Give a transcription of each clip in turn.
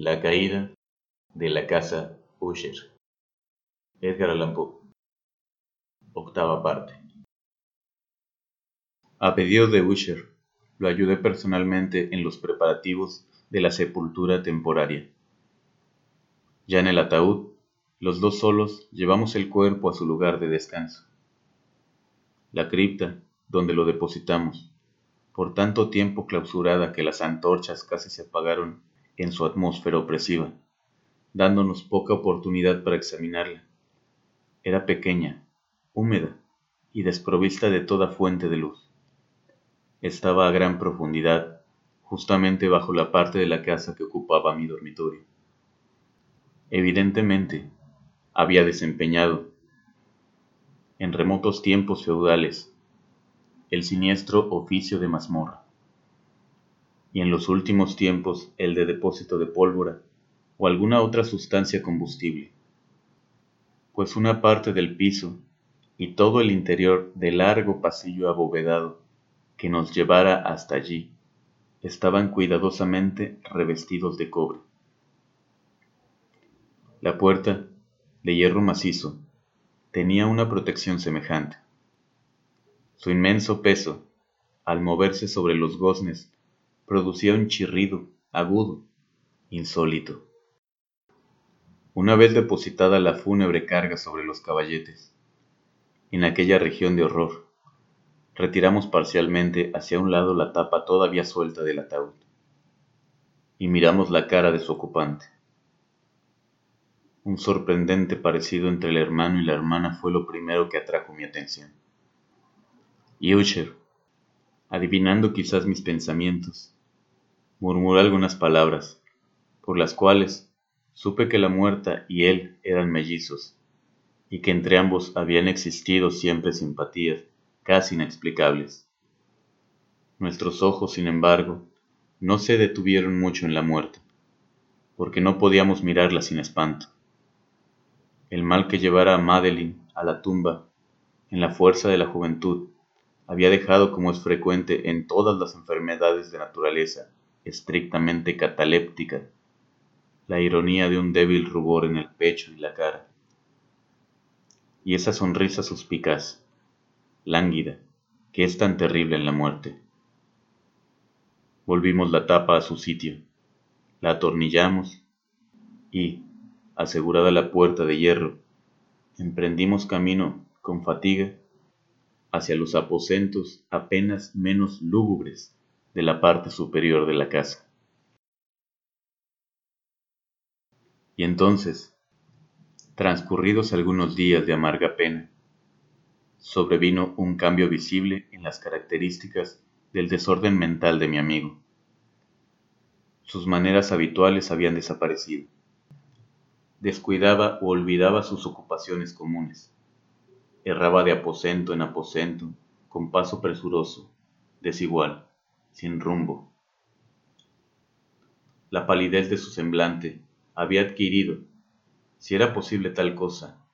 La caída de la casa Usher. Edgar Allan Poe. Octava parte. A pedido de Usher, lo ayudé personalmente en los preparativos de la sepultura temporaria. Ya en el ataúd, los dos solos llevamos el cuerpo a su lugar de descanso. La cripta, donde lo depositamos, por tanto tiempo clausurada que las antorchas casi se apagaron en su atmósfera opresiva, dándonos poca oportunidad para examinarla. Era pequeña, húmeda y desprovista de toda fuente de luz. Estaba a gran profundidad, justamente bajo la parte de la casa que ocupaba mi dormitorio. Evidentemente, había desempeñado, en remotos tiempos feudales, el siniestro oficio de mazmorra y en los últimos tiempos el de depósito de pólvora o alguna otra sustancia combustible, pues una parte del piso y todo el interior del largo pasillo abovedado que nos llevara hasta allí estaban cuidadosamente revestidos de cobre. La puerta, de hierro macizo, tenía una protección semejante. Su inmenso peso, al moverse sobre los goznes producía un chirrido agudo, insólito. Una vez depositada la fúnebre carga sobre los caballetes, en aquella región de horror, retiramos parcialmente hacia un lado la tapa todavía suelta del ataúd y miramos la cara de su ocupante. Un sorprendente parecido entre el hermano y la hermana fue lo primero que atrajo mi atención. Y Usher, adivinando quizás mis pensamientos, murmuró algunas palabras, por las cuales supe que la muerta y él eran mellizos, y que entre ambos habían existido siempre simpatías casi inexplicables. Nuestros ojos, sin embargo, no se detuvieron mucho en la muerte, porque no podíamos mirarla sin espanto. El mal que llevara a Madeline a la tumba, en la fuerza de la juventud, había dejado, como es frecuente en todas las enfermedades de naturaleza, estrictamente cataléptica, la ironía de un débil rubor en el pecho y la cara, y esa sonrisa suspicaz, lánguida, que es tan terrible en la muerte. Volvimos la tapa a su sitio, la atornillamos y, asegurada la puerta de hierro, emprendimos camino con fatiga hacia los aposentos apenas menos lúgubres de la parte superior de la casa. Y entonces, transcurridos algunos días de amarga pena, sobrevino un cambio visible en las características del desorden mental de mi amigo. Sus maneras habituales habían desaparecido. Descuidaba o olvidaba sus ocupaciones comunes. Erraba de aposento en aposento, con paso presuroso, desigual sin rumbo. La palidez de su semblante había adquirido, si era posible tal cosa,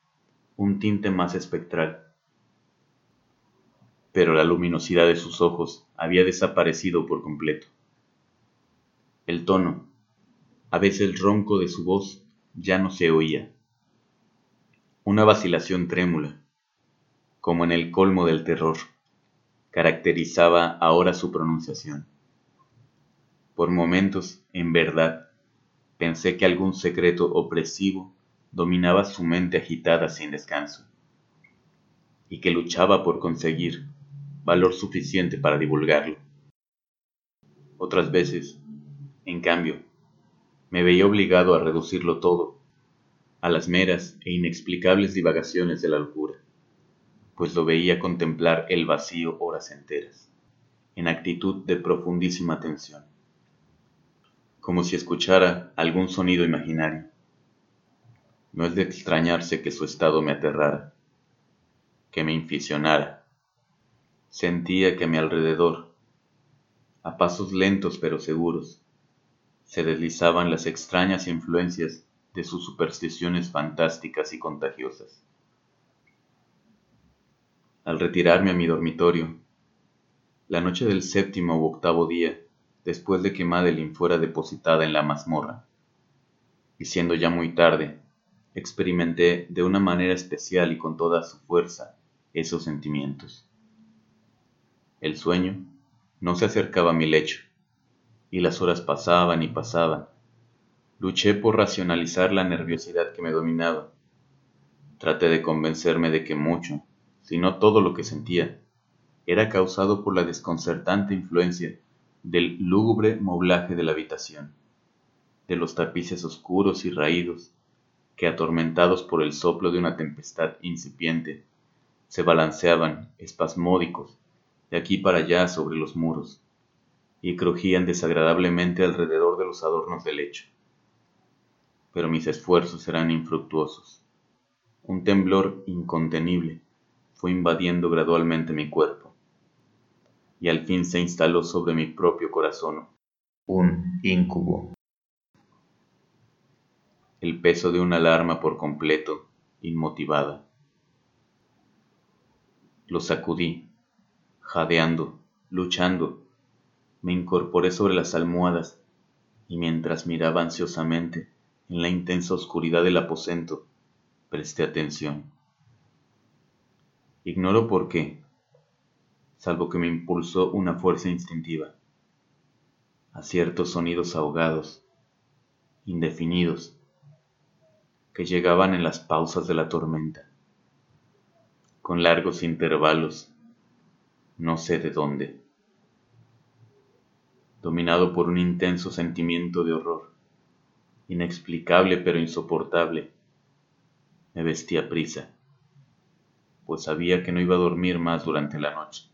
un tinte más espectral. Pero la luminosidad de sus ojos había desaparecido por completo. El tono, a veces ronco de su voz, ya no se oía. Una vacilación trémula, como en el colmo del terror caracterizaba ahora su pronunciación. Por momentos, en verdad, pensé que algún secreto opresivo dominaba su mente agitada sin descanso, y que luchaba por conseguir valor suficiente para divulgarlo. Otras veces, en cambio, me veía obligado a reducirlo todo a las meras e inexplicables divagaciones de la locura pues lo veía contemplar el vacío horas enteras, en actitud de profundísima atención, como si escuchara algún sonido imaginario. No es de extrañarse que su estado me aterrara, que me inficionara. Sentía que a mi alrededor, a pasos lentos pero seguros, se deslizaban las extrañas influencias de sus supersticiones fantásticas y contagiosas al retirarme a mi dormitorio. La noche del séptimo u octavo día, después de que Madeline fuera depositada en la mazmorra, y siendo ya muy tarde, experimenté de una manera especial y con toda su fuerza esos sentimientos. El sueño no se acercaba a mi lecho, y las horas pasaban y pasaban. Luché por racionalizar la nerviosidad que me dominaba. Traté de convencerme de que mucho, si no todo lo que sentía, era causado por la desconcertante influencia del lúgubre moblaje de la habitación, de los tapices oscuros y raídos, que atormentados por el soplo de una tempestad incipiente, se balanceaban espasmódicos de aquí para allá sobre los muros, y crujían desagradablemente alrededor de los adornos del lecho. Pero mis esfuerzos eran infructuosos. Un temblor incontenible fue invadiendo gradualmente mi cuerpo, y al fin se instaló sobre mi propio corazón un incubo el peso de una alarma por completo, inmotivada. Lo sacudí, jadeando, luchando. Me incorporé sobre las almohadas y mientras miraba ansiosamente en la intensa oscuridad del aposento, presté atención. Ignoro por qué, salvo que me impulsó una fuerza instintiva, a ciertos sonidos ahogados, indefinidos, que llegaban en las pausas de la tormenta, con largos intervalos, no sé de dónde. Dominado por un intenso sentimiento de horror, inexplicable pero insoportable, me vestí a prisa, pues sabía que no iba a dormir más durante la noche,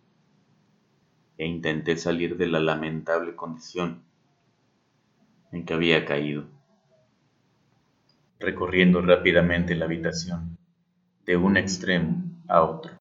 e intenté salir de la lamentable condición en que había caído recorriendo rápidamente la habitación de un extremo a otro.